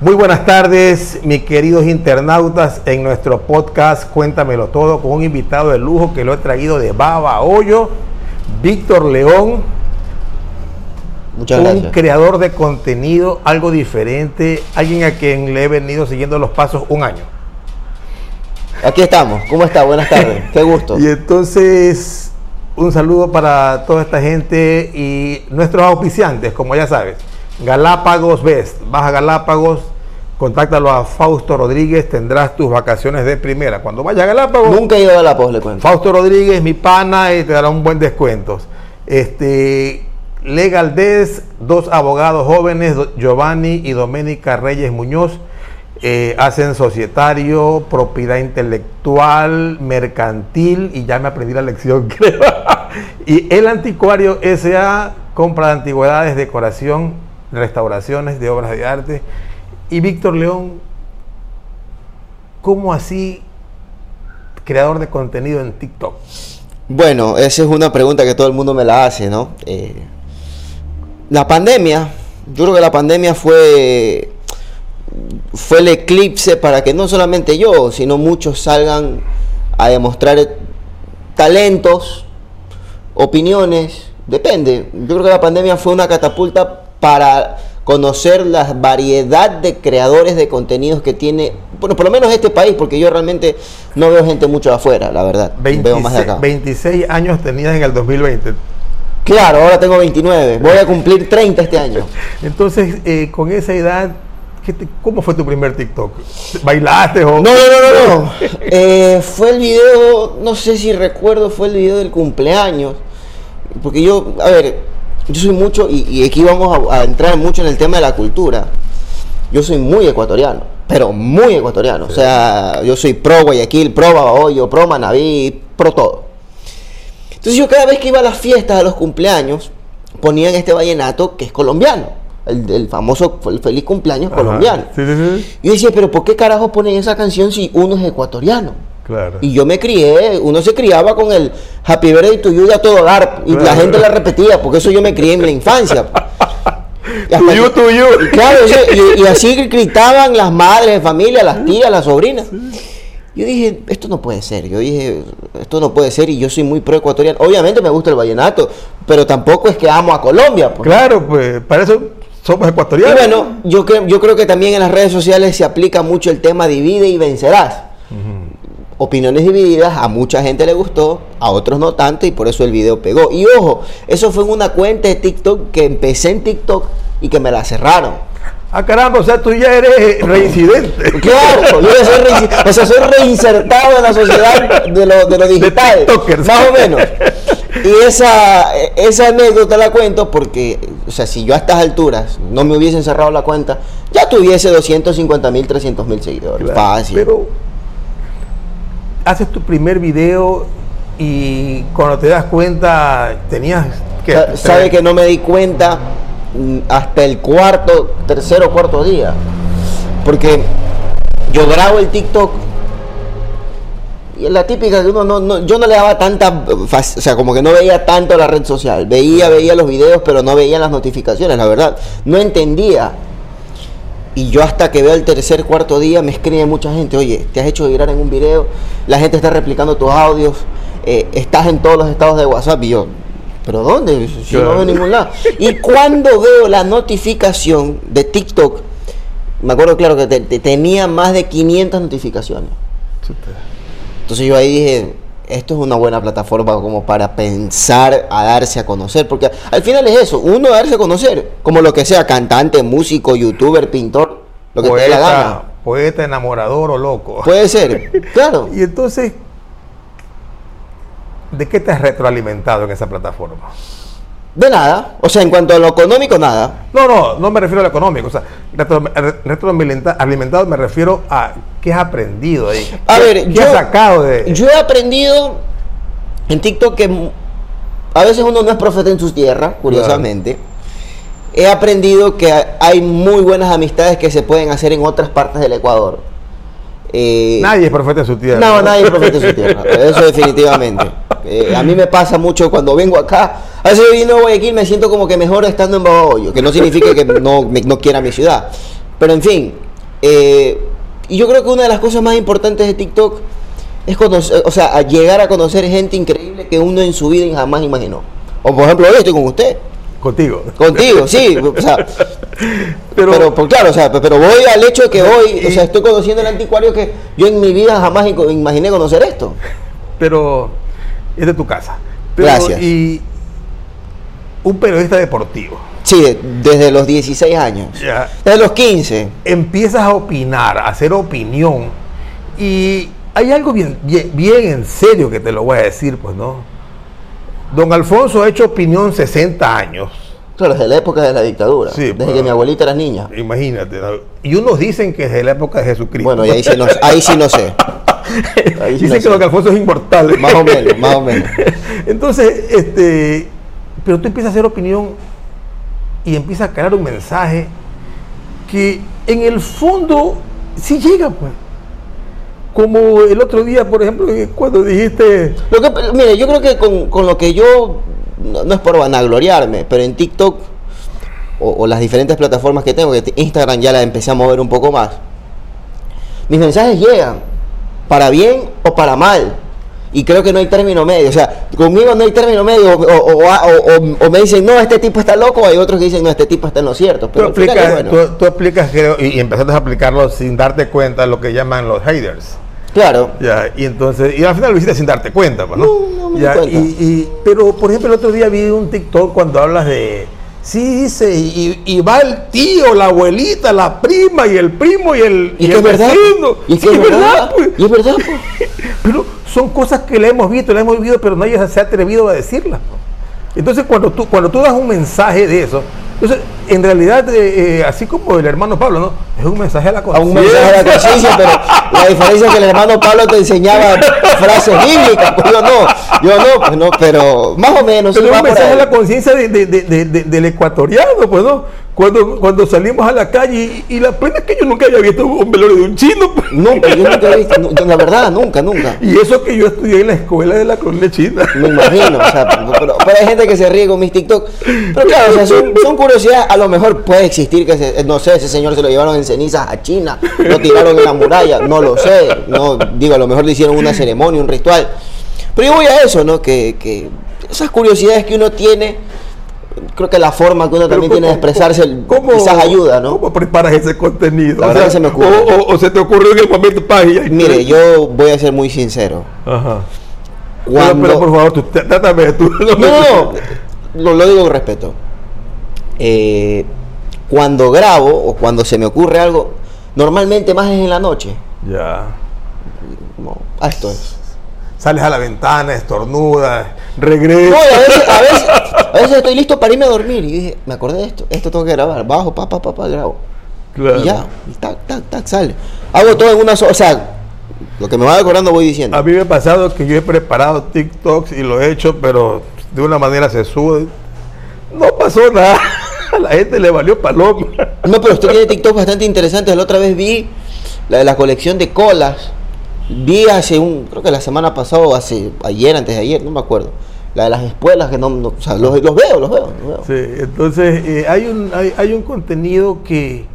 Muy buenas tardes, mis queridos internautas, en nuestro podcast Cuéntamelo Todo con un invitado de lujo que lo he traído de Baba Hoyo, Víctor León, Muchas un gracias. creador de contenido, algo diferente, alguien a quien le he venido siguiendo los pasos un año. Aquí estamos. ¿Cómo está? Buenas tardes. Qué gusto. Y entonces, un saludo para toda esta gente y nuestros auspiciantes, como ya sabes. Galápagos Best, Baja Galápagos, contáctalo a Fausto Rodríguez, tendrás tus vacaciones de primera. Cuando vayas a Galápagos, Nunca he ido a pos, le cuento. Fausto Rodríguez, mi pana, y te dará un buen descuento. Este, Legal Des, dos abogados jóvenes, Giovanni y Doménica Reyes Muñoz, eh, hacen societario, propiedad intelectual, mercantil, y ya me aprendí la lección, creo. y El Anticuario S.A., compra de antigüedades, decoración, restauraciones de obras de arte. Y Víctor León, ¿cómo así creador de contenido en TikTok? Bueno, esa es una pregunta que todo el mundo me la hace, ¿no? Eh, la pandemia, yo creo que la pandemia fue, fue el eclipse para que no solamente yo, sino muchos salgan a demostrar talentos, opiniones, depende. Yo creo que la pandemia fue una catapulta para conocer la variedad de creadores de contenidos que tiene, bueno, por lo menos este país, porque yo realmente no veo gente mucho afuera, la verdad. veo más de 26, acá. 26 años tenías en el 2020. Claro, ahora tengo 29, voy a cumplir 30 este año. Entonces, eh, con esa edad, ¿qué te- ¿cómo fue tu primer TikTok? ¿Bailaste o...? No, no, no, no, no. Eh, fue el video, no sé si recuerdo, fue el video del cumpleaños. Porque yo, a ver, yo soy mucho, y, y aquí vamos a, a entrar mucho en el tema de la cultura. Yo soy muy ecuatoriano, pero muy ecuatoriano. O sea, yo soy pro Guayaquil, pro Babahoyo, pro Manaví, pro todo. Entonces yo cada vez que iba a las fiestas, a los cumpleaños, ponían este vallenato que es colombiano. El, el famoso el feliz cumpleaños Ajá. colombiano. Sí, sí, sí. Y yo decía, pero ¿por qué carajo ponen esa canción si uno es ecuatoriano? Claro. Y yo me crié, uno se criaba con el Happy Birthday to you a todo dar, y la gente la repetía, porque eso yo me crié en la infancia. Y Tuyo, tuyo. y Claro, y, y así gritaban las madres de familia, las tías, las sobrinas. Yo dije, esto no puede ser. Yo dije, esto no puede ser. Y yo soy muy pro ecuatoriano. Obviamente me gusta el vallenato, pero tampoco es que amo a Colombia. pues. Claro, pues, para eso somos Y ecuatorianos. bueno, yo creo, yo creo que también en las redes sociales se aplica mucho el tema divide y vencerás. Opiniones divididas, a mucha gente le gustó, a otros no tanto, y por eso el video pegó. Y ojo, eso fue en una cuenta de TikTok que empecé en TikTok y que me la cerraron. Ah, caramba, o sea, tú ya eres reincidente. Claro, yo ya soy, reinci- o sea, soy reinsertado en la sociedad de lo, de lo digital. tiktokers. Más o menos. Y esa, esa anécdota la cuento porque, o sea, si yo a estas alturas no me hubiesen cerrado la cuenta, ya tuviese 250 mil, 300 mil seguidores. Claro, Fácil. Pero haces tu primer video y cuando te das cuenta tenías que... Sa- Sabe que no me di cuenta mm, hasta el cuarto, tercero o cuarto día. Porque yo grabo el TikTok y es la típica que uno no, no- yo no le daba tanta, o sea, como que no veía tanto la red social. Veía, veía los videos, pero no veía las notificaciones, la verdad. No entendía. Y yo hasta que veo el tercer, cuarto día me escribe mucha gente, oye, te has hecho virar en un video, la gente está replicando tus audios, eh, estás en todos los estados de WhatsApp y yo, ¿pero dónde? Si no veo en ningún lado. Y cuando veo la notificación de TikTok, me acuerdo claro que te- te- tenía más de 500 notificaciones. Entonces yo ahí dije, esto es una buena plataforma como para pensar a darse a conocer, porque al final es eso, uno darse a conocer, como lo que sea, cantante, músico, youtuber, pintor, lo que te dé la gana. poeta, poeta, enamorador o loco. Puede ser, claro. Y entonces, ¿de qué te has retroalimentado en esa plataforma? De nada, o sea, en cuanto a lo económico, nada. No, no, no me refiero a lo económico. O sea, retro- re- retroalimentado me refiero a qué has aprendido ahí. A ¿Qué- ver, ¿qué yo, has sacado de...? yo he aprendido en TikTok que a veces uno no es profeta en su tierra, curiosamente. He aprendido que ha- hay muy buenas amistades que se pueden hacer en otras partes del Ecuador. Eh, Nadie es profeta en su tierra. No, nadie es profeta en su tierra. Eso definitivamente. Eh, a mí me pasa mucho cuando vengo acá. A veces yo vino a Guayaquil me siento como que mejor estando en Babahoyo, que no significa que no, me- no quiera mi ciudad. Pero en fin, Eh, y yo creo que una de las cosas más importantes de TikTok es conocer, o sea, a llegar a conocer gente increíble que uno en su vida jamás imaginó. O por ejemplo, hoy estoy con usted. Contigo. Contigo, sí. O sea, pero, pues, claro, o sea, pero voy al hecho de que hoy, o sea, estoy conociendo el anticuario que yo en mi vida jamás imaginé conocer esto. Pero es de tu casa. Gracias. Y un periodista deportivo. Sí, desde los 16 años. Desde los 15. Empiezas a opinar, a hacer opinión. Y hay algo bien, bien en serio que te lo voy a decir, pues, ¿no? Don Alfonso ha hecho opinión 60 años. Claro, desde la época de la dictadura. desde que pues, mi abuelita era niña. Imagínate. Y unos dicen que es de la época de Jesucristo. Bueno, y ahí sí no, ahí sí no sé. dicen que Don Alfonso es inmortal. Más o menos, más o menos. Entonces, este, pero tú empiezas a hacer opinión y empiezas a crear un mensaje que en el fondo sí llega, pues. Como el otro día, por ejemplo, cuando dijiste... Lo que, mire, yo creo que con, lo que yo, no, es por vanagloriarme, pero en TikTok o, las diferentes plataformas que tengo, que Instagram ya la empecé a mover un poco más, mis mensajes llegan, para bien o para mal. Y creo que no hay término medio. O sea, conmigo no hay término medio. O, me dicen, no, este tipo está loco. Hay otros que dicen, no, este tipo está en lo cierto. Pero tú, explicas, y, empezaste a aplicarlo sin darte cuenta lo que llaman los haters. Claro. Ya, y entonces, y al final lo hiciste sin darte cuenta, pues, ¿no? No, me cuenta. Y, pero, por ejemplo, el otro día vi un TikTok cuando hablas de. Sí, dice, y, va el tío, la abuelita, la prima y el primo y el, y, el vecino. Y es, verdad, pues. Y es verdad, pues. pero son cosas que le hemos visto, le hemos vivido, pero nadie se ha atrevido a decirlas. Entonces, cuando tú, cuando tú das un mensaje de eso, entonces, en realidad, eh, eh, así como el hermano Pablo, ¿no? Es un mensaje a la conciencia. Un mensaje a la conciencia, pero la diferencia es que el hermano Pablo te enseñaba frases bíblicas, pues yo no, yo no, pues no, pero más o menos. Pero es un mensaje a la conciencia de, de, de, del ecuatoriano, pues no cuando, cuando salimos a la calle y, la pena es que yo nunca había visto un velorio de un chino. Pues. Nunca, yo nunca he visto, la verdad, nunca, nunca. Y eso que yo estudié en la escuela de la colonia china. Me imagino, o sea, pero, hay gente que se ríe con mis TikTok. Pero claro, o sea, son, curiosidades, a lo mejor puede existir que, no sé, ese señor se lo llevaron en cenizas a China, lo tiraron en la muralla, no lo sé, no digo, a lo mejor le hicieron una ceremonia, un ritual. Pero yo voy a eso, ¿no? Que, que esas curiosidades que uno tiene creo que la forma que uno también tiene de expresarse quizás ayuda, ¿no? ¿Cómo preparas ese contenido? o se me ocurre. O, se te ocurrió en el momento página. Mire, yo voy a ser muy sincero. Ajá. Cuando... Pero, por favor, tú, trátame tú. No, no, lo, digo con respeto. Eh, cuando grabo o cuando se me ocurre algo, normalmente más es en la noche. Ya. No, esto es sales a la ventana, estornudas, regresas. No, a veces, a, veces, a veces, estoy listo para irme a dormir y dije, me acordé de esto, esto tengo que grabar, bajo, papá, papá, grabo. Y ya, y tac, tac, tac, sale. Hago todo en una sola, o sea, lo que me va acordando voy diciendo. A mí me ha pasado que yo he preparado TikToks y lo he hecho, pero de una manera se sube. No pasó nada. A la gente le valió paloma. No, pero usted tiene TikTok bastante interesante. La otra vez vi la de la colección de colas Vi hace un, creo que la semana pasada, o hace ayer, antes de ayer, no me acuerdo. La de las espuelas que no, o sea, los, veo, los veo, Sí, entonces eh, hay, un, hay, hay, un contenido que,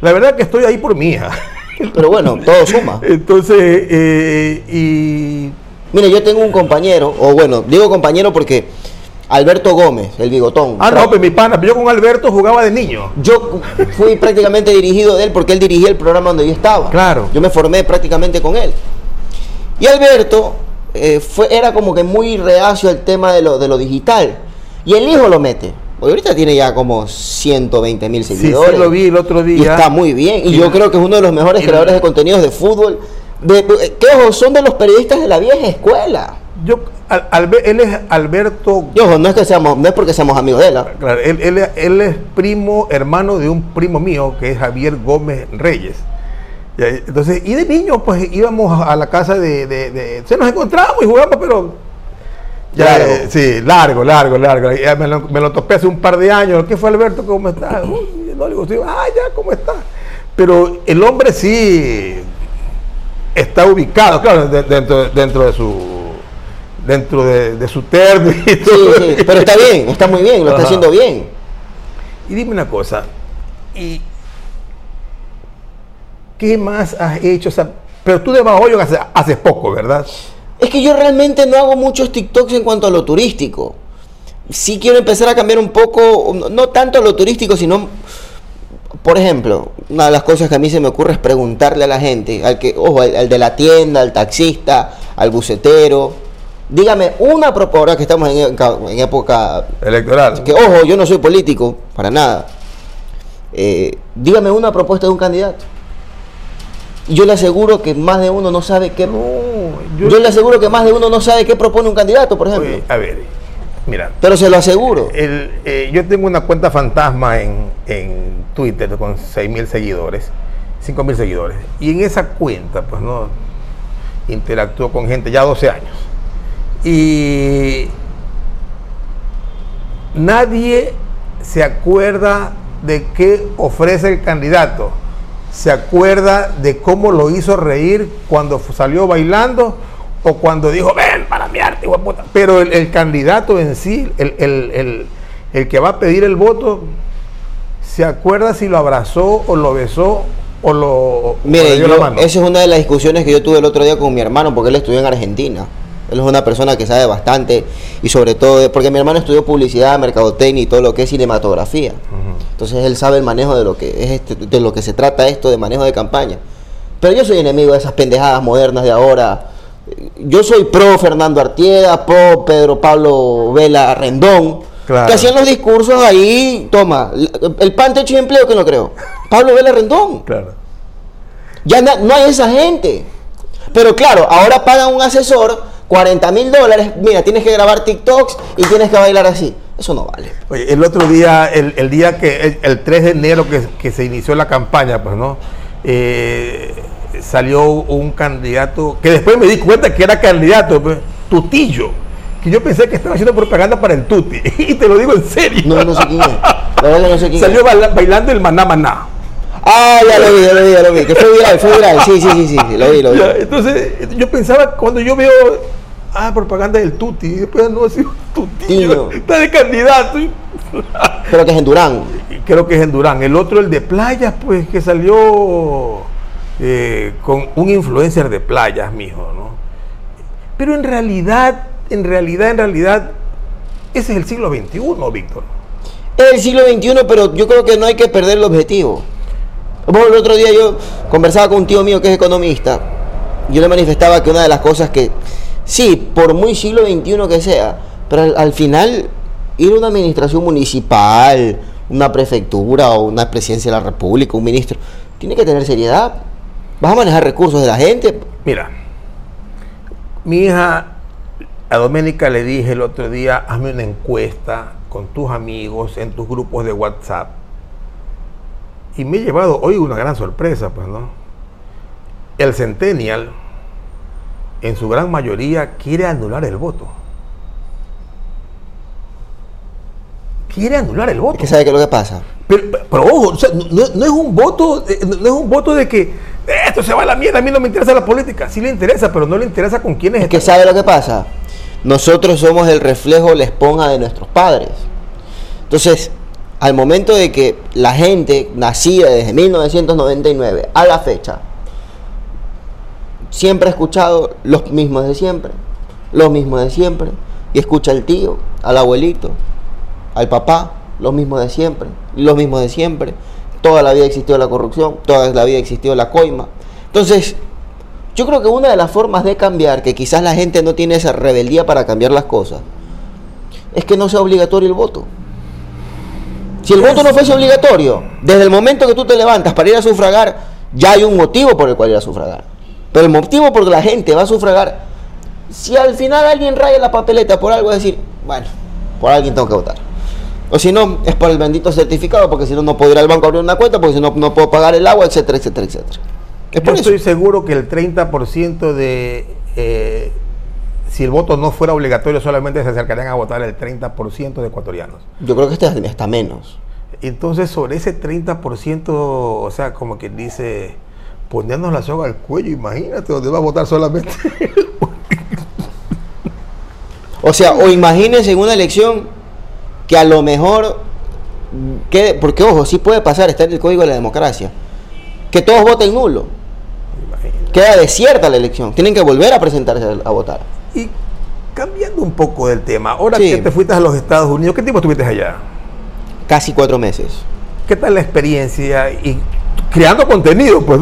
la verdad que estoy ahí por mi hija. Pero bueno, todo suma. Entonces, eh, y... Mire, yo tengo un compañero, o bueno, digo compañero porque Alberto Gómez, el bigotón. Ah, no, pues mi pana, yo con Alberto jugaba de niño. Yo fui prácticamente dirigido de él porque él dirigía el programa donde yo estaba. Claro. Yo me formé prácticamente con él. Y Alberto eh, fue, era como que muy reacio al tema de lo, de lo digital. Y el hijo lo mete. Porque ahorita tiene ya como 120 mil seguidores. Sí, lo vi el otro día. Y está muy bien. Y, yo creo que es uno de los mejores creadores de contenidos de fútbol. De, que son de los periodistas de la vieja escuela. Yo, él es Alberto. Ojo, no es que seamos, no es porque seamos amigos de él. ¿ah? Claro, él, él, es primo, hermano de un primo mío que es Javier Gómez Reyes. Entonces, y de niño, pues íbamos a la casa de, se nos encontrábamos y jugábamos, pero ya, eh, sí, largo, largo, largo. Me lo, me lo, topé hace un par de años. ¿Qué fue Alberto? ¿Cómo está? no, digo, ah, ya, ¿cómo está? Pero el hombre sí está ubicado, claro, dentro, dentro de su dentro de, su terno y todo. Sí, sí, pero está bien, está muy bien, lo está haciendo bien. Y dime una cosa, y ¿qué más has hecho? O sea, pero tú de Bahoyo hace, hace poco, ¿verdad? Es que yo realmente no hago muchos TikToks en cuanto a lo turístico. Sí quiero empezar a cambiar un poco, no tanto a lo turístico, sino, por ejemplo, una de las cosas que a mí se me ocurre es preguntarle a la gente, al que, ojo, al, al de la tienda, al taxista, al bucetero, dígame una propuesta, ahora que estamos en, en época Electoral. que ojo, yo no soy político, para nada. Eh, dígame una propuesta de un candidato. Yo le aseguro que más de uno no sabe qué. yo- yo, le aseguro que más de uno no sabe qué propone un candidato, por ejemplo. Oye, a ver, mira, Pero se lo aseguro. el, eh, yo tengo una cuenta fantasma en, en Twitter con 6.000 seguidores, 5.000 seguidores. Y en esa cuenta, pues no, interactúo con gente ya 12 años. Y nadie se acuerda de qué ofrece el candidato. Se acuerda de cómo lo hizo reír cuando salió bailando o cuando dijo, ven para mi arte, puta". Pero el, el candidato en sí, el, el- el- el que va a pedir el voto, se acuerda si lo abrazó o lo besó o lo o le Mire, dio yo- la mano. esa es una de las discusiones que yo tuve el otro día con mi hermano, porque él estudió en Argentina. Él es una persona que sabe bastante y sobre todo, porque mi hermano estudió publicidad, mercadotecnia y todo lo que es cinematografía. Entonces él sabe el manejo de lo que es este- de lo que se trata esto de manejo de campaña. Pero yo soy enemigo de esas pendejadas modernas de ahora. Yo soy pro Fernando Artieda, pro Pedro Pablo Vela Rendón, Claro. que hacían los discursos ahí, toma, el pan techo y empleo que no creo. Pablo Vela Rendón. Claro. Ya no hay esa gente. Pero claro, ahora pagan un asesor 40 mil dólares. Mira, tienes que grabar TikToks y tienes que bailar así. Eso no vale. Oye, el otro día, el, el día que, el, el 3 de enero que, que se inició la campaña, pues, ¿no? Eh, salió un candidato, que después me di cuenta que era candidato, pues, Tutillo, que yo pensé que estaba haciendo propaganda para el Tuti, y te lo digo en serio. No, no sé quién es. La verdad que no sé quién Salió es. bailando el maná maná. Ah, ya lo vi, ya lo vi, ya lo vi. Que fue viral, fue viral. Sí, sí, sí, sí. sí, Lo vi, lo vi. Ya, entonces, yo pensaba, cuando yo veo, ah, propaganda del Tuti, y después no, sido Tutillo, está de candidato. Pero que es en Durán. creo que es en Durán. El otro, el de playas, pues que salió eh, con un influencer de playas, mijo, ¿no? Pero en realidad, en realidad, en realidad, ese es el siglo XXI, Víctor. Es el siglo XXI, pero yo creo que no hay que perder el objetivo. El otro día yo conversaba con un tío mío que es economista. Yo le manifestaba que una de las cosas que, sí, por muy siglo XXI que sea, pero al, al final ir a una administración municipal, una prefectura o una presidencia de la república, un ministro, tiene que tener seriedad. Vas a manejar recursos de la gente. Mira, mi hija, a Doménica le dije el otro día, hazme una encuesta con tus amigos en tus grupos de WhatsApp. Y me he llevado hoy una gran sorpresa, pues, ¿no? El Centennial, en su gran mayoría, quiere anular el voto. Quiere anular el voto. ¿Qué sabe qué es lo que pasa? Pero, pero ojo, o sea, no, no es un voto, eh, no es un voto de que "Eh, esto se va a la mierda, a mí no me interesa la política. Sí le interesa, pero no le interesa con quiénes Es que están. sabe lo que pasa. Nosotros somos el reflejo, la esponja de nuestros padres. Entonces, al momento de que la gente nacida desde 1999 a la fecha, siempre ha escuchado los mismos de siempre, los mismos de siempre, y escucha al tío, al abuelito, al papá, los mismos de siempre, los mismos de siempre. Toda la vida existió la corrupción, toda la vida existió la coima. Entonces, yo creo que una de las formas de cambiar, que quizás la gente no tiene esa rebeldía para cambiar las cosas, es que no sea obligatorio el voto. Si el voto no fuese obligatorio, desde el momento que tú te levantas para ir a sufragar, ya hay un motivo por el cual ir a sufragar. Pero el motivo por el que la gente va a sufragar, si al final alguien raya la papeleta por algo, es decir, bueno, por alguien tengo que votar. O si no, es por el bendito certificado, porque si no, no puedo ir al banco a abrir una cuenta, porque si no, no puedo pagar el agua, etcétera, etcétera, etcétera. Es Yo estoy seguro que el 30% de, eh, si el voto no fuera obligatorio, solamente se acercarían a votar el 30% de ecuatorianos. Yo creo que este está menos. Entonces, sobre ese 30%, o sea, como quien dice, ponernos la soga al cuello, imagínate donde va a votar solamente. O sea, o imagínense en una elección que a lo mejor, que, porque ojo, sí puede pasar, está en el código de la democracia, que todos voten nulo. Imagínate. Queda desierta la elección. Tienen que volver a presentarse a, a votar. Y cambiando un poco del tema, ahora Sí. que te fuiste a los Estados Unidos, ¿qué tiempo estuviste allá? Casi cuatro meses. ¿Qué tal la experiencia? Y creando contenido, pues,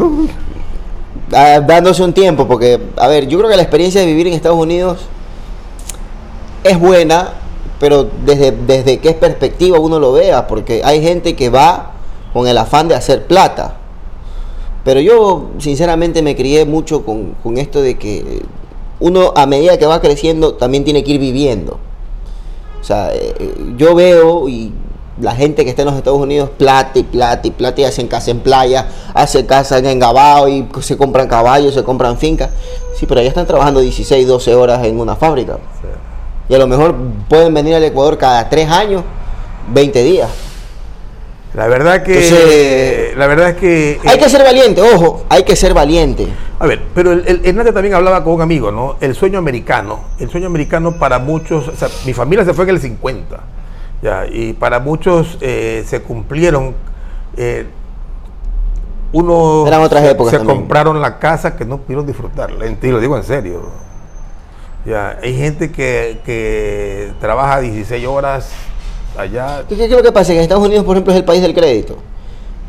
dándose un tiempo, porque, a ver, yo creo que la experiencia de vivir en Estados Unidos es buena, pero desde, desde qué perspectiva uno lo vea, porque hay gente que va con el afán de hacer plata. Pero yo, sinceramente, me crié mucho con, con esto de que uno, a medida que va creciendo, también tiene que ir viviendo. O sea, eh, yo veo y la gente que está en los Estados Unidos plata y plata y plata y hacen casa en playa, hacen casa en Engabao y se compran caballos, se compran fincas. Sí, pero allá están trabajando 16, 12 horas en una fábrica. Y a lo mejor pueden venir al Ecuador cada 3 años, 20 días. La verdad que. Entonces, la verdad es que. Hay eh, que ser valiente, ojo, hay que ser valiente. A ver, pero el, el- Hernández también hablaba con un amigo, ¿no? El sueño americano. El sueño americano para muchos. O sea, mi familia se fue en el 50. Ya, y para muchos eh, se cumplieron. eh, unos Eran otras se- épocas se también. compraron la casa que no pudieron disfrutarla. En- Y lo digo en serio. Ya, hay gente que, que trabaja 16 horas allá. ¿Qué, qué es lo que pasa? Que en Estados Unidos, por ejemplo, es el país del crédito.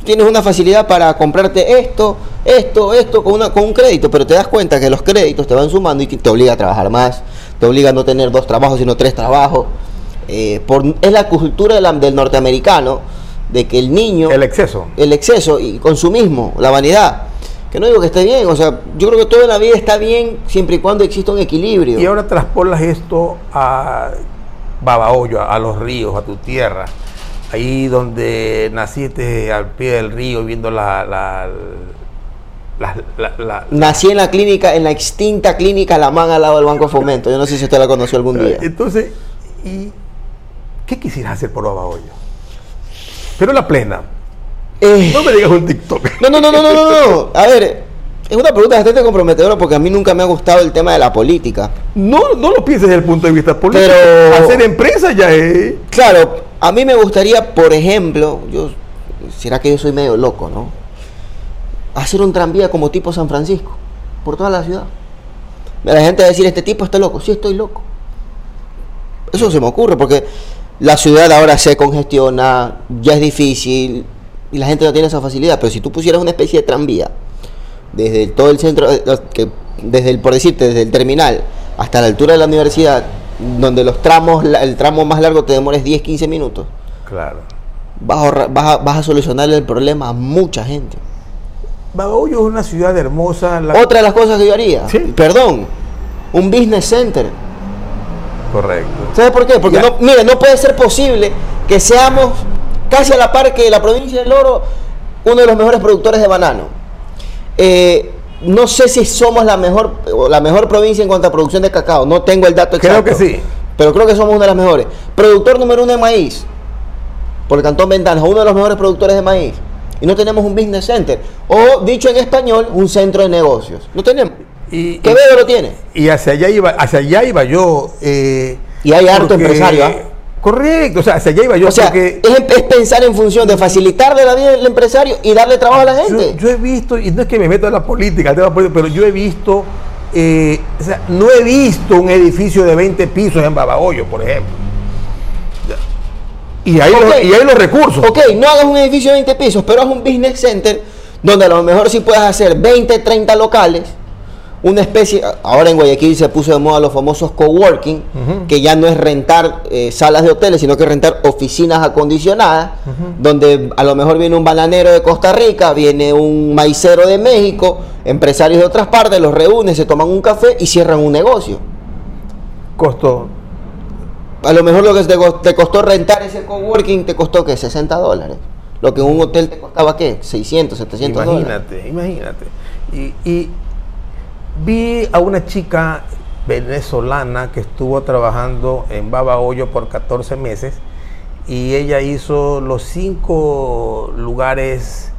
Tienes una facilidad para comprarte esto, esto, esto con, una, con un crédito, pero te das cuenta que los créditos te van sumando y que te obliga a trabajar más, te obliga a no tener dos trabajos, sino tres trabajos. Eh, por, es la cultura de la- del norteamericano de que el niño, El exceso. el exceso y consumismo, la vanidad, que no digo que esté bien, o sea, yo creo que todo en la vida está bien siempre y cuando exista un equilibrio. Y ahora traspolas esto a Babahoyo, a, a los ríos, a tu tierra, ahí donde naciste al pie del río viendo la... la, la- la- la- Nací en la clínica, en la extinta clínica La Man al lado del Banco de Fomento. Yo no sé si usted la conoció algún día. Entonces, ¿y qué quisieras hacer por Babahoyo? Pero la plena. Eh, No me digas un TikTok. no, no, no, no, no, no, no. A ver, es una pregunta bastante comprometedora porque a mí nunca me ha gustado el tema de la política. No, no lo pienses desde el punto de vista político. Pero- Hacer empresa ya es... Claro, a mí me gustaría, por ejemplo, yo, será que yo soy medio loco, ¿no? Hacer un tranvía como tipo San Francisco, por toda la ciudad. La gente va a decir, este tipo está loco. Sí, estoy loco. Eso se me ocurre porque la ciudad ahora se congestiona, ya es difícil y la gente no tiene esa facilidad. Pero si tú pusieras una especie de tranvía desde todo el centro, eh, que, desde el, por decirte, desde el terminal hasta la altura de la universidad, donde los tramos, la- el tramo más largo te demores 10, 15 minutos, Claro. vas a, vas a, vas a solucionarle el problema a mucha gente. Babahoyo es una ciudad hermosa. la- Otra de las cosas que yo haría, Sí. perdón, un business center. Correcto. ¿Sabes por qué? Porque Ya. no, mire, no puede ser posible que seamos casi a la par que la provincia del Oro, uno de los mejores productores de banano. Eh, no sé si somos la mejor, la mejor provincia en cuanto a producción de cacao. No tengo el dato Creo exacto. que sí. Pero creo que somos una de las mejores. Productor número uno de maíz. Por el Cantón Ventanas, uno de los mejores productores de maíz. Y no tenemos un business center. O, dicho en español, un centro de negocios. No tenemos. Y, Quevedo lo tiene. y hacia allá iba, hacia allá iba yo. eh, Y hay harto empresario, ¿ah? Correcto, o sea, hacia allá iba yo. o sea, porque es, es pensar en función de facilitarle la vida al empresario y darle trabajo a la gente. yo he visto, y no es que me meto en la política, pero yo he visto, eh, o sea, no he visto un edificio de 20 pisos en Babahoyo, por ejemplo. Y hay, los, y hay los recursos. ok, no hagas un edificio de 20 pisos, pero haz un business center donde a lo mejor sí puedas hacer 20, 30 locales. Una especie, ahora en Guayaquil se puso de moda los famosos coworking, que ya no es rentar eh, salas de hoteles, sino que rentar oficinas acondicionadas, donde a lo mejor viene un bananero de Costa Rica, viene un maicero de México, empresarios de otras partes, los reúnen, se toman un café y cierran un negocio. Costo. A lo mejor lo que te costó rentar ese coworking te costó que 60 dólares. Lo que en un hotel te costaba qué? 600, 700 dólares. Imagínate, imagínate. Y, y vi a una chica venezolana que estuvo trabajando en Babahoyo por 14 meses y ella hizo los cinco lugares,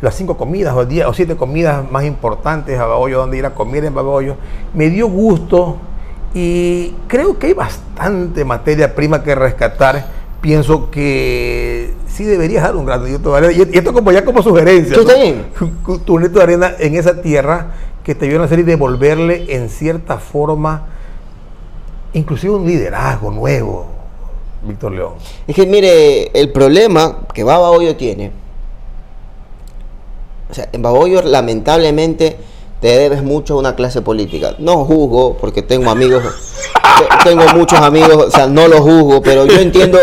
las cinco comidas o, diez, o siete comidas más importantes a Babahoyo, donde ir a comer en Babahoyo. Me dio gusto y creo que hay bastante materia prima que rescatar. Pienso que sí deberías dar un granito de arena. Y esto como ya como sugerencia. ¿no? Tu granito de arena en esa tierra que te ayudan a hacer y devolverle en cierta forma, inclusive un liderazgo nuevo, Víctor León. Es que mire, el problema que Baba Hoyo tiene, o sea, en Baboyo lamentablemente te debes mucho a una clase política. No juzgo, porque tengo amigos, te- tengo muchos amigos, o sea, no los juzgo, pero yo entiendo,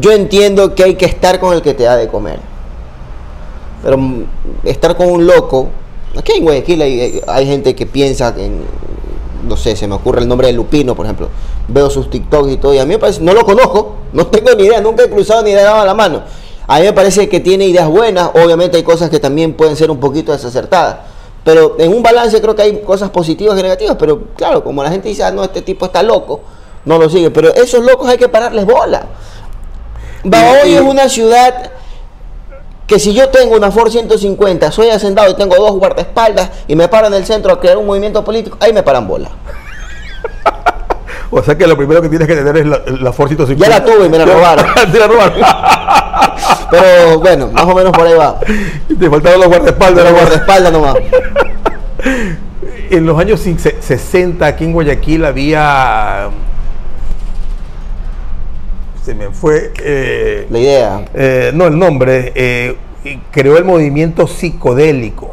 yo entiendo que hay que estar con el que te da de comer. Pero estar con un loco, aquí en Guayaquil hay, hay gente que piensa en- no sé, se me ocurre el nombre de Lupino, por ejemplo. Veo sus TikToks y todo, y a mí me parece, no lo conozco, no tengo ni idea, nunca he cruzado ni le he dado la mano. A mí me parece que tiene ideas buenas, obviamente hay cosas que también pueden ser un poquito desacertadas. Pero en un balance creo que hay cosas positivas y negativas, pero claro, como la gente dice, ah, no, este tipo está loco, no lo sigue. Pero esos locos hay que pararles bola. Bahoy es una ciudad que si yo tengo una Ford 150, soy hacendado y tengo dos guardaespaldas y me paro en el centro a crear un movimiento político, ahí me paran bola. O sea que lo primero que tienes que tener es la, la Ford 150. Ya la tuve y me la robaron. Te la robaron. Pero bueno, más o menos por ahí va. Te faltaron los guardaespaldas. Guarda- guardaespaldas nomás. En los años sin- se- 60 aquí en Guayaquil había... Se me fue... eh, La idea. eh, no, el nombre. eh, creó el movimiento psicodélico.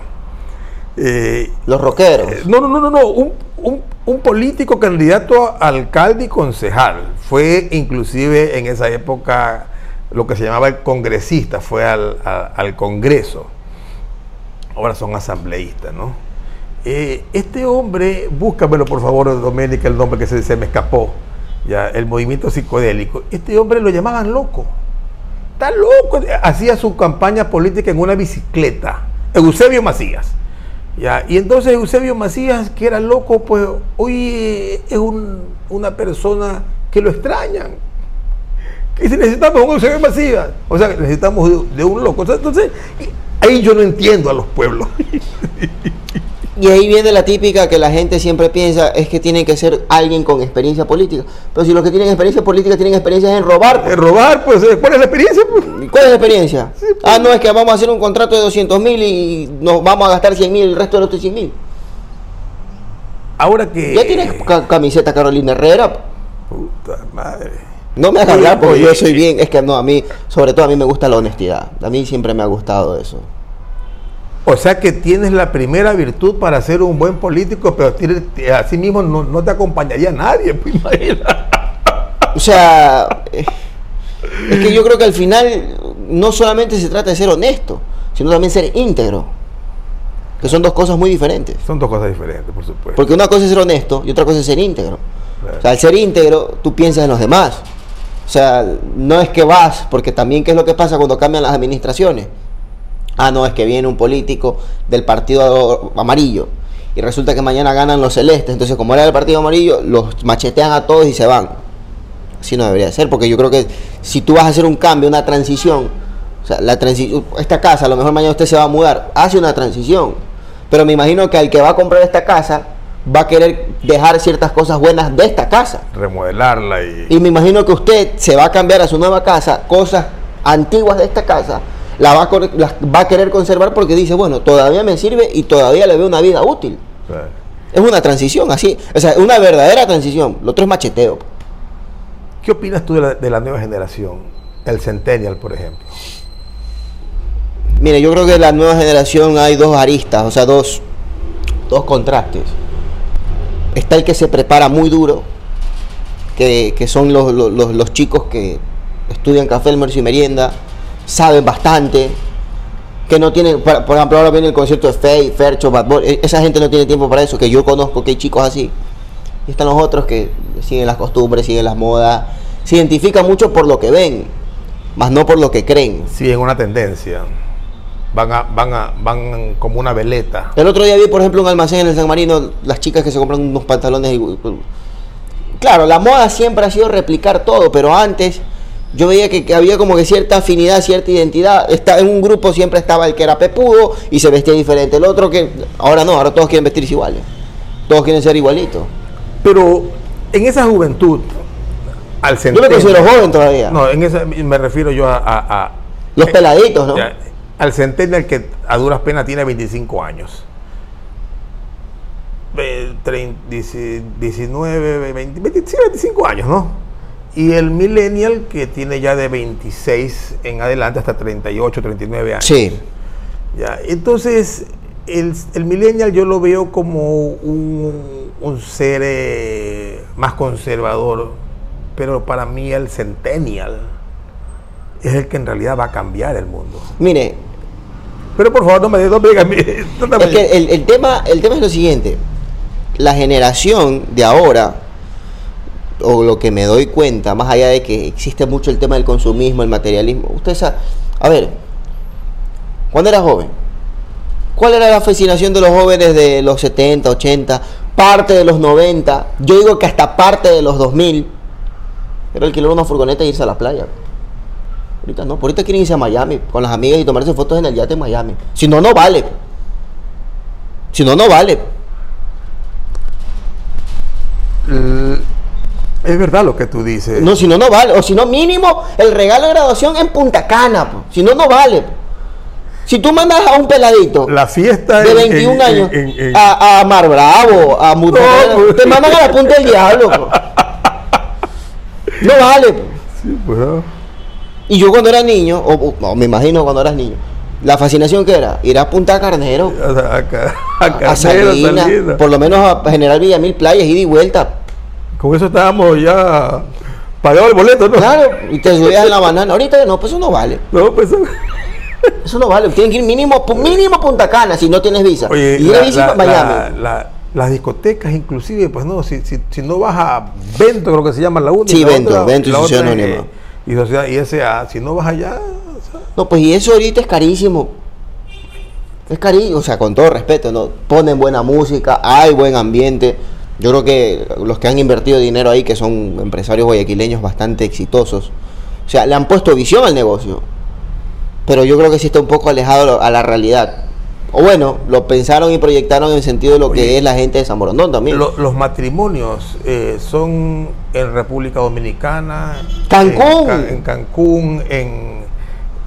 Los rockeros. No, no, no, no, no. Un, un- un político candidato a alcalde y concejal. Fue inclusive en esa época lo que se llamaba el congresista, fue al, a- al Congreso. Ahora son asambleístas, ¿no? Este hombre, búscamelo por favor, Doménica, el nombre que se, se me escapó. Ya, el movimiento psicodélico. Este hombre lo llamaban loco. Está loco. Hacía su campaña política en una bicicleta. Eusebio Macías. Ya, y entonces Eusebio Macías, que era loco, pues hoy es un- una persona que lo extrañan. Que si necesitamos un Eusebio Macías, o sea, necesitamos de, un loco. Entonces, ahí yo no entiendo a los pueblos. Y ahí viene la típica que la gente siempre piensa es que tiene que ser alguien con experiencia política. Pero si los que tienen experiencia política tienen experiencia en robar, Eh, robar, pues, eh, ¿cuál es la experiencia? Pues? ¿cuál es la experiencia? Ah, no, es que vamos a hacer un contrato de 200 mil y nos vamos a gastar 100 mil, el resto de los otros 100 mil. Ahora que. Ya tienes ca- camiseta Carolina Herrera. Puta madre. No me hagas hablar porque yo soy bien. Es que no, a mí, sobre todo a mí me gusta la honestidad. A mí siempre me ha gustado eso. O sea que tienes la primera virtud para ser un buen político, pero así mismo no, no te acompañaría nadie, pues imagina. O sea, es que yo creo que al final no solamente se trata de ser honesto, sino también ser íntegro. Que son dos cosas muy diferentes. Son dos cosas diferentes, por supuesto. Porque una cosa es ser honesto y otra cosa es ser íntegro. Claro. O sea, al ser íntegro, tú piensas en los demás. O sea, no es que vas, porque también qué es lo que pasa cuando cambian las administraciones. Ah, no, es que viene un político del partido amarillo y resulta que mañana ganan los celestes. Entonces, como era del partido amarillo, los machetean a todos y se van. Así no debería ser, porque yo creo que si tú vas a hacer un cambio, una transición, o sea, la transición, esta casa, a lo mejor mañana usted se va a mudar, hace una transición. Pero me imagino que al que va a comprar esta casa va a querer dejar ciertas cosas buenas de esta casa. Remodelarla y. Y me imagino que usted se va a cambiar a su nueva casa, cosas antiguas de esta casa, la va a, va querer conservar porque dice, bueno, todavía me sirve y todavía le veo una vida útil. Es una transición, así, o sea, una verdadera transición. Lo otro es macheteo. ¿Qué opinas tú de la, de la nueva generación? El Centennial, por ejemplo. Mire, yo creo que en la nueva generación hay dos aristas, o sea, dos, dos contrastes. Está el que se prepara muy duro, que, que son los, los- los- los chicos que estudian café, almuerzo y merienda, saben bastante, que no tienen, por, por ejemplo, ahora viene el concierto de Faye, Fercho, Bad Bunny, e- esa gente no tiene tiempo para eso, que yo conozco que hay chicos así. Y están los otros que siguen las costumbres, siguen las modas, se identifican mucho por lo que ven, más no por lo que creen. Sí, en una tendencia. Van, a, van, a, van como una veleta. El otro día vi, por ejemplo, un almacén en el San Marino, las chicas que se compran unos pantalones. y- Claro, la moda siempre ha sido replicar todo, pero antes yo veía que, que había como que cierta afinidad, cierta identidad. Está, en un grupo siempre estaba el que era pepudo y se vestía diferente. El otro que. Ahora no, ahora todos quieren vestirse iguales. Todos quieren ser igualitos. Pero en esa juventud, al Yo me considero joven todavía. No, en esa me refiero yo a, a- a- Los peladitos, ¿no? Ya, al centennial que a duras penas tiene 25 años. Ve- trein- dieci- 19, 20, 20, sí, 25 años, ¿no? Y el millennial que tiene ya de 26 en adelante hasta 38, 39 años. Sí. Ya, entonces, el, el millennial yo lo veo como un, un ser eh, más conservador, pero para mí el centennial es el que en realidad va a cambiar el mundo. Mire, Pero por favor, no me, no me digas, no que el, el tema, el tema es lo siguiente. La generación de ahora, o lo que me doy cuenta, más allá de que existe mucho el tema del consumismo, el materialismo, usted sabe, a ver, cuando era joven, ¿cuál era la fascinación de los jóvenes de los 70, 80, parte de los 90? Yo digo que hasta parte de los 2000, era alquilar una furgoneta e irse a la playa. Ahorita no, ahorita quieren irse a Miami con las amigas y tomarse fotos en el yate en Miami. Si no, no vale. Si no, no vale. Es verdad lo que tú dices. No, si no, no vale. O si no, mínimo el regalo de graduación en Punta Cana. po. Si no, no vale. po. Si tú mandas a un peladito la fiesta de en- 21 en- años en- en- a, a Mar Bravo, a Mutacana, No, pues. te mandan a la punta del diablo. po. No vale. Sí, pues, ¿no? Y yo cuando era niño, o, me imagino cuando eras niño, la fascinación que era ir a Punta Carnero, a, a Salinas. por lo menos a General Villamil Playas, ida y vuelta. Con eso estábamos ya pagado el boleto, ¿no? Claro, y te subías en la banana. Ahorita no, pues eso no vale. No, pues, Eso no vale. Tienen que ir mínimo, mínimo Punta Cana si no tienes visa. Oye, y a la- visa la- a Miami. la- la- las discotecas inclusive, pues no, si, si, si no vas a Vento, creo que se llama la única. Sí, Vento, otra- Vento y Sociedad Anónima. Y Sociedad y SA, si no vas allá, o sea, No, pues y eso ahorita es carísimo. Es carísimo, o sea, con todo respeto, ¿no? Ponen buena música, hay buen ambiente. Yo creo que los que han invertido dinero ahí, que son empresarios guayaquileños bastante exitosos, o sea, le han puesto visión al negocio. Pero yo creo que sí está un poco alejado a la realidad. O bueno, lo pensaron y proyectaron en el sentido de lo que es la gente de San Borondón también. lo- los matrimonios eh, son en República Dominicana, Cancún. en, en Cancún, en,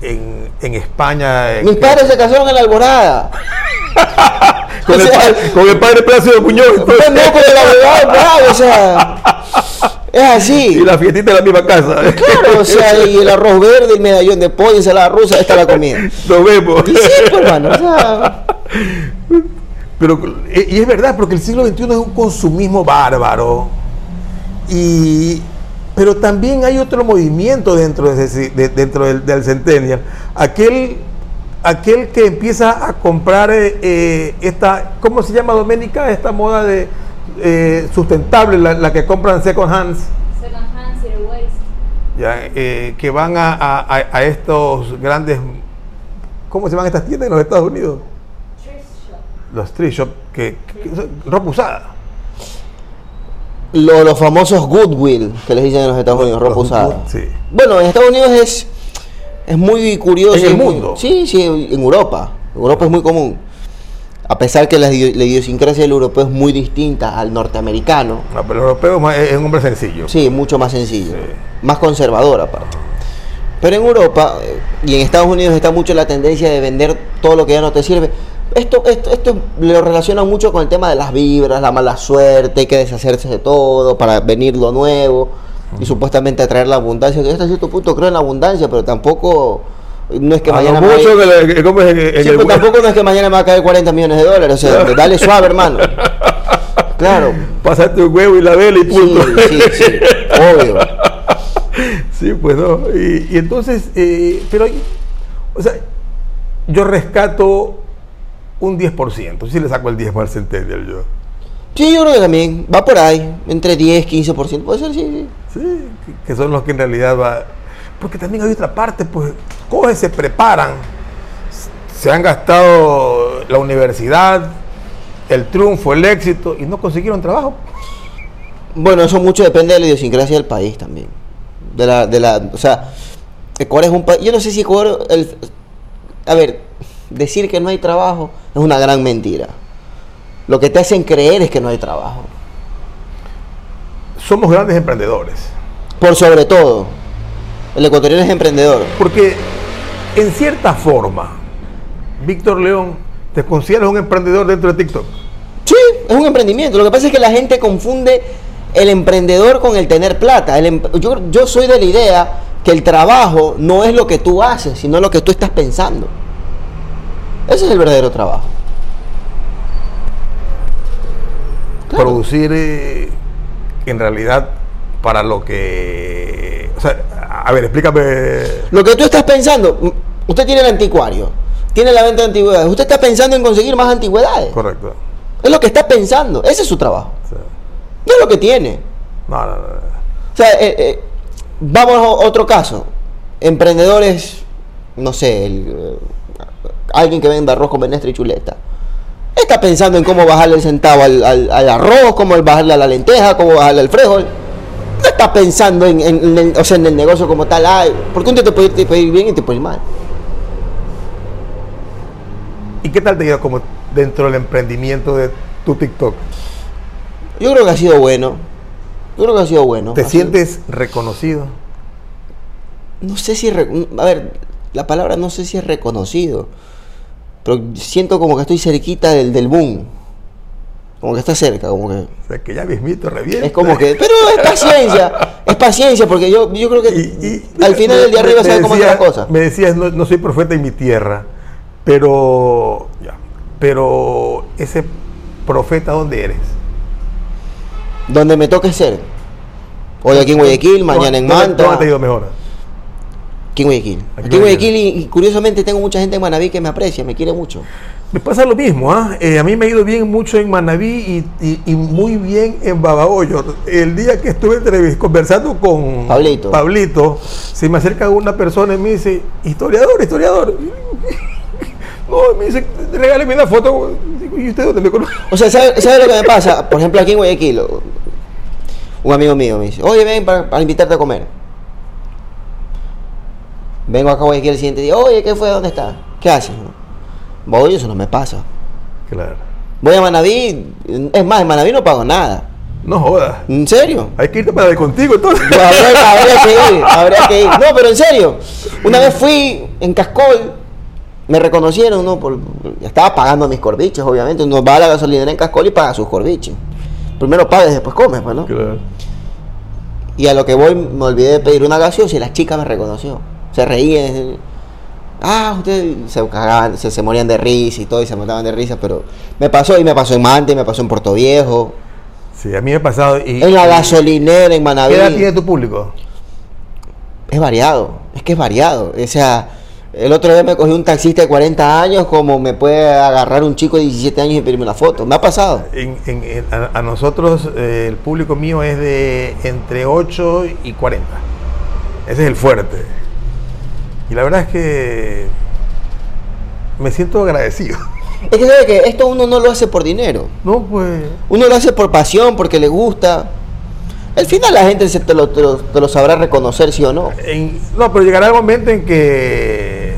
en, en España. Mis padres se casaron en la Alborada. con, o el, sea, padre, con el padre Plácido Muñoz. entonces. No, con el abogado Bravo, o sea, es así. y la fiestita en la misma casa. Claro, o sea, y el arroz verde, el medallón de pollo, ensalada rusa, esta es la comida. Nos vemos. Y sí, pues, hermano, o sea, Pero, eh, y es verdad, porque el siglo XXI es un consumismo bárbaro. Y, pero también hay otro movimiento dentro, de ese- de- dentro del, del Centennial. Aquel, aquel que empieza a comprar eh, eh, esta, ¿cómo se llama, Doménica? Esta moda de eh, sustentable, la, la que compran second hands. Second hand, zero waste. ya, eh, que van a, a- estos grandes, ¿cómo se llaman estas tiendas en los Estados Unidos? Thrift shop. Los thrift shop, que, que- ropa usada. lo- los famosos Goodwill, que les dicen en los Estados Unidos, ropa Los usada. good, sí. Bueno, en Estados Unidos es, es muy curioso. En el muy- mundo. sí, sí, en Europa. Europa es muy común. A pesar que la, la idiosincrasia del europeo es muy distinta al norteamericano. No, pero el europeo es un hombre sencillo. Sí, mucho más sencillo. Sí. Más conservador aparte. Pero en Europa eh, y en Estados Unidos está mucho la tendencia de vender todo lo que ya no te sirve. Esto, esto, esto lo relaciona mucho con el tema de las vibras, la mala suerte, hay que deshacerse de todo para venir lo nuevo y supuestamente atraer la abundancia. Que hasta cierto punto creo en la abundancia, pero tampoco no es que A mañana lo me mucho vaya- que le- que comes en, en Sí, el pero tampoco no es que mañana me va a caer 40 millones de dólares, o sea, dale suave, hermano. Claro. Pasaste un huevo y la vela y Sí, punto. sí, sí, obvio. Sí, pues no. Y, y entonces, eh, pero, o sea, yo rescato un 10%. Si le saco el 10 al Centennial yo. Sí, yo creo que también va por ahí, entre 10, 15%, puede ser, sí, sí. Que son los que en realidad va. Porque también hay otra parte, pues, cogen, se preparan, se han gastado la universidad, el triunfo, el éxito y no consiguieron trabajo. Bueno, eso mucho depende de la idiosincrasia del país también. De la, de la, o sea, Ecuador es un país, yo no sé si Ecuador, el- a ver, decir que no hay trabajo es una gran mentira. Lo que te hacen creer es que no hay trabajo. Somos grandes emprendedores. Por sobre todo, el ecuatoriano es emprendedor. Porque En cierta forma, Víctor León, ¿te consideras un emprendedor dentro de TikTok? Sí, es un emprendimiento. Lo que pasa es que la gente confunde el emprendedor con el tener plata. El em- yo, yo soy de la idea que el trabajo no es lo que tú haces, sino lo que tú estás pensando. Ese es el verdadero trabajo. Claro. Producir eh, en realidad para lo que... O sea, a ver, explícame... Lo que tú estás pensando, usted tiene el anticuario, tiene la venta de antigüedades, usted está pensando en conseguir más antigüedades. Correcto. Es lo que está pensando, ese es su trabajo. Sea, No es lo que tiene. no, no, no. O sea, eh, eh, vamos a otro caso. Emprendedores, no sé, el, eh, alguien que venda arroz con menestra y chuleta. Está pensando en cómo bajarle el centavo al, al- al arroz, cómo bajarle a la lenteja, cómo bajarle al frijol. No está pensando en, en- en el, o sea, en el negocio como tal. Ay, porque un día te puede, ir- te puede ir bien y te puede ir mal. ¿Y qué tal te queda como dentro del emprendimiento de tu TikTok? Yo creo que ha sido bueno. Yo creo que ha sido bueno. ¿Te Ha sido- sientes reconocido? no sé si, re- a ver, la palabra no sé si es reconocido, pero siento como que estoy cerquita del, del boom, como que está cerca, como que, O sea, que ya mismito revienta. es como que, pero es paciencia, es paciencia, porque yo, yo creo que Y- y- al final del día arriba sabe cómo es la cosa. Me decías, no, no soy profeta en mi tierra, pero, ya, pero ese profeta, ¿dónde eres? Donde me toque ser. Hoy aquí en Guayaquil, mañana en ¿Dónde- Manta. ¿Dónde te ha ido mejor? Aquí en Guayaquil. Aquí Aquí en Guayaquil y, y curiosamente tengo mucha gente en Manaví que me aprecia, me quiere mucho. Me pasa lo mismo, ¿ah? Eh, a mí me ha ido bien mucho en Manabí y, y- y muy bien en Babahoyo. El día que estuve conversando con Pablito. Pablito, se me acerca una persona y me dice, historiador, historiador. No, me dice, regáleme una foto. ¿Y usted dónde me conoce? O sea, ¿sabe, sabe lo que me pasa? Por ejemplo, aquí en Guayaquil, un amigo mío me dice, oye, ven para, para invitarte a comer. Vengo acá a Guayaquil el siguiente día, oye, ¿qué fue? ¿Dónde está? ¿Qué haces? Voy, eso no me pasa. Claro. Voy a Manaví, es más, en Manaví no pago nada. No jodas. ¿En serio? Hay que irte para de contigo entonces. Habría, habría que ir, habría que ir. No, pero en serio. Una vez fui en Cascol, me reconocieron, ¿no? Por, estaba pagando mis corbiches, obviamente. Uno va a la gasolinera en Cascol y paga sus corbiches. Primero pagas y después comes, pues, ¿no? Claro. Y a lo que voy, me olvidé de pedir una gaseosa y la chica me reconoció. Se reían. Ah, ustedes se cagaban, se, se morían de risa y todo, y se mataban de risa, pero me pasó, y me pasó en Mante, me pasó en Puerto Viejo, Sí, a mí me ha pasado. Y, en la gasolinera, en Manaví. ¿Qué edad tiene tu público? Es variado, es que es variado. O sea, el otro día me cogí un taxista de 40 años como me puede agarrar un chico de 17 años y pedirme una foto. Me ha pasado. En- en- en- a, a nosotros, eh, el público mío es de entre 8 y 40. Ese es el fuerte. Y la verdad es que me siento agradecido. Es que sabe que esto uno no lo hace por dinero. No, pues. Uno lo hace por pasión, porque le gusta. Al final la gente se te, lo, te lo- te lo sabrá reconocer, sí o no. en- no, pero llegará el momento en que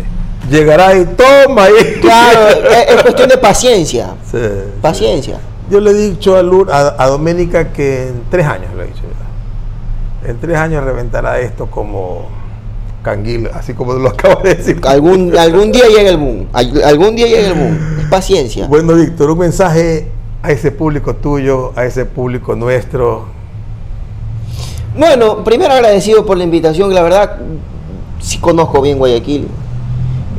llegará y toma y. Claro, es, es cuestión de paciencia. Sí, sí. Paciencia. Yo le he dicho a, Lur- a, a Doménica que en tres años, le he dicho ya. En tres años reventará esto como canguil, así como lo acabo de decir. Algún, algún día llega el boom. Al- Algún día llega el boom. Es paciencia. Bueno, Víctor, un mensaje a ese público tuyo, a ese público nuestro. Bueno, primero agradecido por la invitación, la verdad, sí conozco bien Guayaquil.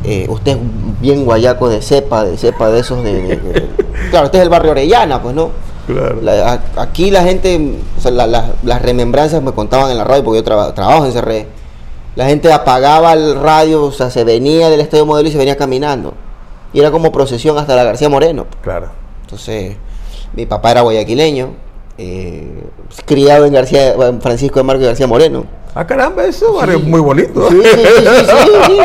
Eh, usted es bien guayaco de cepa, de cepa de esos de, de- de- Claro, usted es el barrio Orellana, pues no. Claro. La- aquí la gente, o sea, la- la- las remembranzas me contaban en la radio porque yo traba- trabajo en CRE. La gente apagaba el radio, o sea, se venía del Estadio Modelo y se venía caminando. Y era como procesión hasta la García Moreno. Claro. Entonces, mi papá era guayaquileño, eh, criado en García, en Francisco de Marco y García Moreno. Ah, caramba, eso barrio Sí. muy bonito. Sí, sí, sí, sí, sí, sí.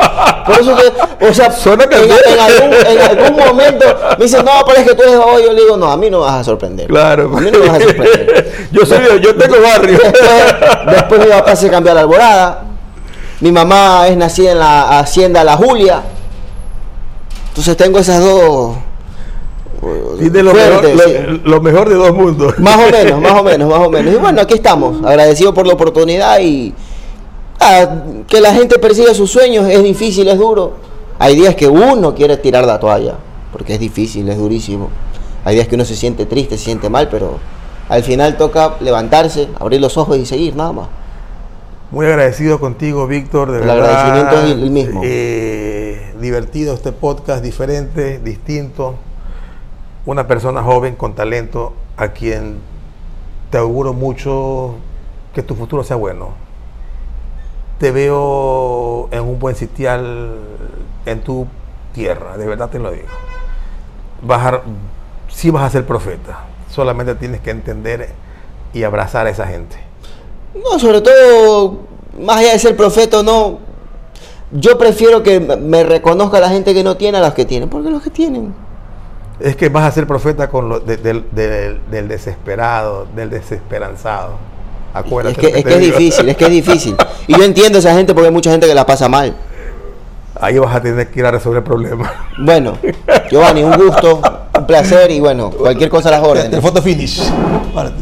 Por eso que, o sea, Suena en, algún, en algún momento me dicen, no, pero es que tú eres hoy. Yo le digo, no, a mí no me vas a sorprender. Claro. A mí no me vas a sorprender. yo soy yo tengo barrio. Después, después mi papá se cambió a la Alborada. Mi mamá es nacida en la hacienda La Julia. Entonces tengo esas dos. Lo, fuertes, mejor, sí. lo, lo mejor de dos mundos. Más o menos, más o menos, más o menos. Y bueno, aquí estamos, agradecido por la oportunidad y ah, que la gente persiga sus sueños es difícil, es duro, Hay días que uno quiere tirar la toalla, porque es difícil, es durísimo. Hay días que uno se siente triste, se siente mal, pero al final toca levantarse, abrir los ojos y seguir, nada más. Muy agradecido contigo, Víctor. De El verdad, agradecimiento es el mismo. eh, divertido este podcast, diferente, distinto. Una persona joven con talento a quien te auguro mucho que tu futuro sea bueno. Te veo en un buen sitial en tu tierra, de verdad te lo digo. Vas a, sí vas a ser profeta, solamente tienes que entender y abrazar a esa gente. No, sobre todo, más allá de ser profeta o no, yo prefiero que me reconozca la gente que no tiene a los que tienen, porque los que tienen. Es que vas a ser profeta con lo de- del, del- del desesperado, del desesperanzado. Acuérdate. Es que, es que es difícil, es que es difícil. Y yo entiendo a esa gente porque hay mucha gente que la pasa mal. Ahí vas a tener que ir a resolver problemas. Bueno, Giovanni, un gusto, un placer y bueno, cualquier cosa a las órdenes. foto finish. Párate.